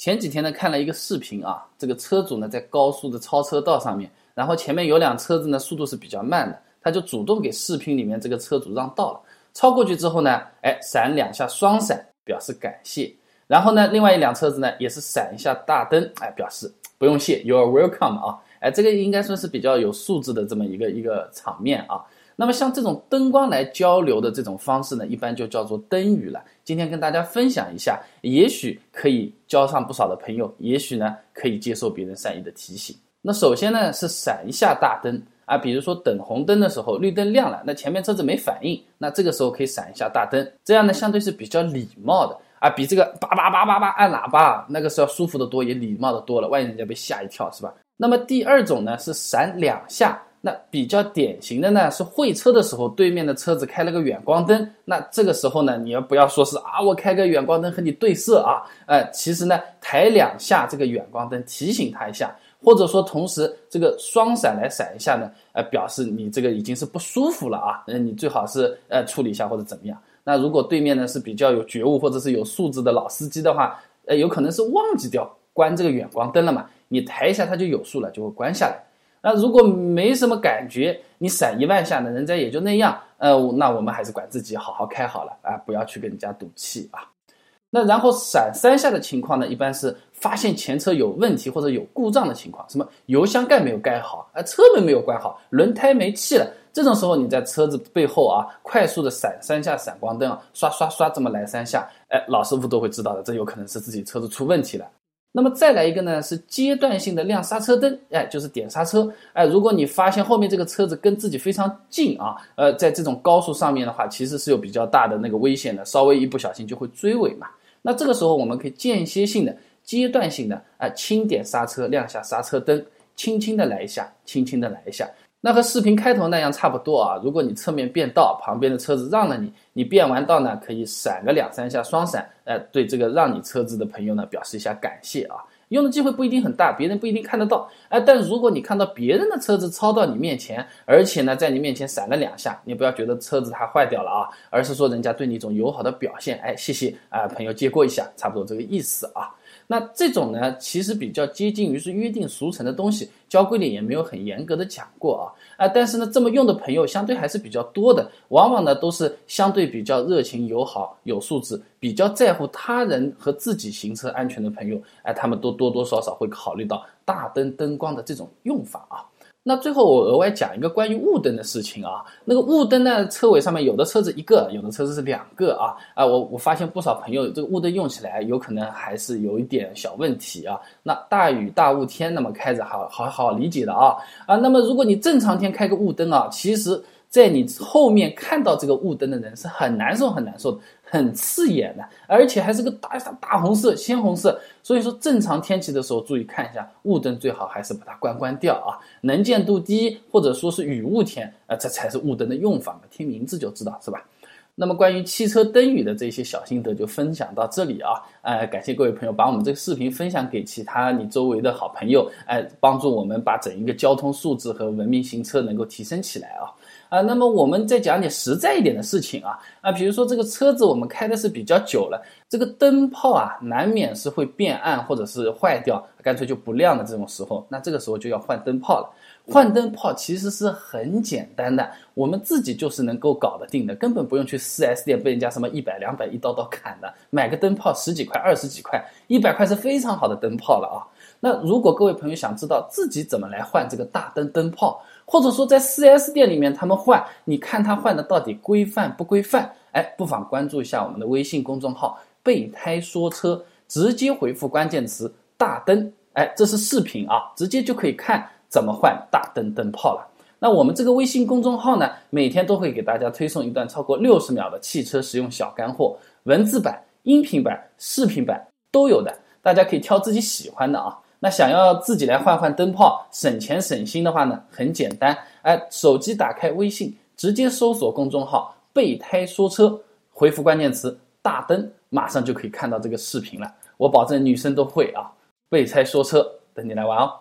前几天呢，看了一个视频啊，这个车主呢在高速的超车道上面，然后前面有辆车子呢，速度是比较慢的，他就主动给视频里面这个车主让道了。超过去之后呢，哎，闪两下双闪表示感谢。然后呢，另外一辆车子呢也是闪一下大灯，哎，表示不用谢，You're welcome 啊，哎，这个应该算是比较有素质的这么一个一个场面啊。那么像这种灯光来交流的这种方式呢，一般就叫做灯语了。今天跟大家分享一下，也许可以交上不少的朋友，也许呢可以接受别人善意的提醒。那首先呢是闪一下大灯啊，比如说等红灯的时候，绿灯亮了，那前面车子没反应，那这个时候可以闪一下大灯，这样呢相对是比较礼貌的啊，比这个叭叭叭叭叭按喇叭那个是要舒服的多，也礼貌的多了，万一人家被吓一跳是吧？那么第二种呢是闪两下。那比较典型的呢是会车的时候，对面的车子开了个远光灯，那这个时候呢，你要不要说是啊，我开个远光灯和你对射啊？呃，其实呢，抬两下这个远光灯提醒他一下，或者说同时这个双闪来闪一下呢，呃，表示你这个已经是不舒服了啊，那，你最好是呃处理一下或者怎么样。那如果对面呢是比较有觉悟或者是有素质的老司机的话，呃，有可能是忘记掉关这个远光灯了嘛，你抬一下它就有数了，就会关下来。那如果没什么感觉，你闪一万下呢，人家也就那样。呃，那我们还是管自己好好开好了啊，不要去跟人家赌气啊。那然后闪三下的情况呢，一般是发现前车有问题或者有故障的情况，什么油箱盖没有盖好啊，车门没有关好，轮胎没气了，这种时候你在车子背后啊，快速的闪三下闪光灯啊，刷刷刷这么来三下，哎，老师傅都会知道的，这有可能是自己车子出问题了。那么再来一个呢，是阶段性的亮刹车灯，哎，就是点刹车，哎，如果你发现后面这个车子跟自己非常近啊，呃，在这种高速上面的话，其实是有比较大的那个危险的，稍微一不小心就会追尾嘛。那这个时候我们可以间歇性的、阶段性的啊，轻点刹车，亮下刹车灯，轻轻的来一下，轻轻的来一下。那和视频开头那样差不多啊。如果你侧面变道，旁边的车子让了你，你变完道呢，可以闪个两三下双闪，呃，对这个让你车子的朋友呢表示一下感谢啊。用的机会不一定很大，别人不一定看得到，哎，但如果你看到别人的车子超到你面前，而且呢在你面前闪了两下，你不要觉得车子它坏掉了啊，而是说人家对你一种友好的表现，哎，谢谢啊，朋友接过一下，差不多这个意思啊。那这种呢，其实比较接近于是约定俗成的东西，交规里也没有很严格的讲过啊啊！但是呢，这么用的朋友相对还是比较多的，往往呢都是相对比较热情友好、有素质、比较在乎他人和自己行车安全的朋友，哎，他们都多多少少会考虑到大灯灯光的这种用法啊。那最后我额外讲一个关于雾灯的事情啊，那个雾灯呢，车尾上面有的车子一个，有的车子是两个啊啊，我我发现不少朋友这个雾灯用起来有可能还是有一点小问题啊。那大雨大雾天，那么开着好好好理解的啊啊，那么如果你正常天开个雾灯啊，其实。在你后面看到这个雾灯的人是很难受、很难受的，很刺眼的，而且还是个大大红色、鲜红色。所以说，正常天气的时候，注意看一下雾灯，最好还是把它关关掉啊。能见度低或者说是雨雾天，啊，这才是雾灯的用法嘛。听名字就知道是吧？那么关于汽车灯语的这些小心得就分享到这里啊。呃，感谢各位朋友把我们这个视频分享给其他你周围的好朋友，哎，帮助我们把整一个交通素质和文明行车能够提升起来啊。啊，那么我们再讲点实在一点的事情啊啊，比如说这个车子我们开的是比较久了，这个灯泡啊难免是会变暗或者是坏掉，干脆就不亮的这种时候，那这个时候就要换灯泡了。换灯泡其实是很简单的，我们自己就是能够搞得定的，根本不用去 4S 店被人家什么一百两百一刀刀砍的，买个灯泡十几块、二十几块、一百块是非常好的灯泡了啊。那如果各位朋友想知道自己怎么来换这个大灯灯泡，或者说在 4S 店里面他们换，你看他换的到底规范不规范？哎，不妨关注一下我们的微信公众号“备胎说车”，直接回复关键词“大灯”，哎，这是视频啊，直接就可以看怎么换大灯灯泡了。那我们这个微信公众号呢，每天都会给大家推送一段超过六十秒的汽车实用小干货，文字版、音频版、视频版都有的，大家可以挑自己喜欢的啊。那想要自己来换换灯泡，省钱省心的话呢，很简单，哎，手机打开微信，直接搜索公众号“备胎说车”，回复关键词“大灯”，马上就可以看到这个视频了。我保证女生都会啊，备胎说车，等你来玩哦。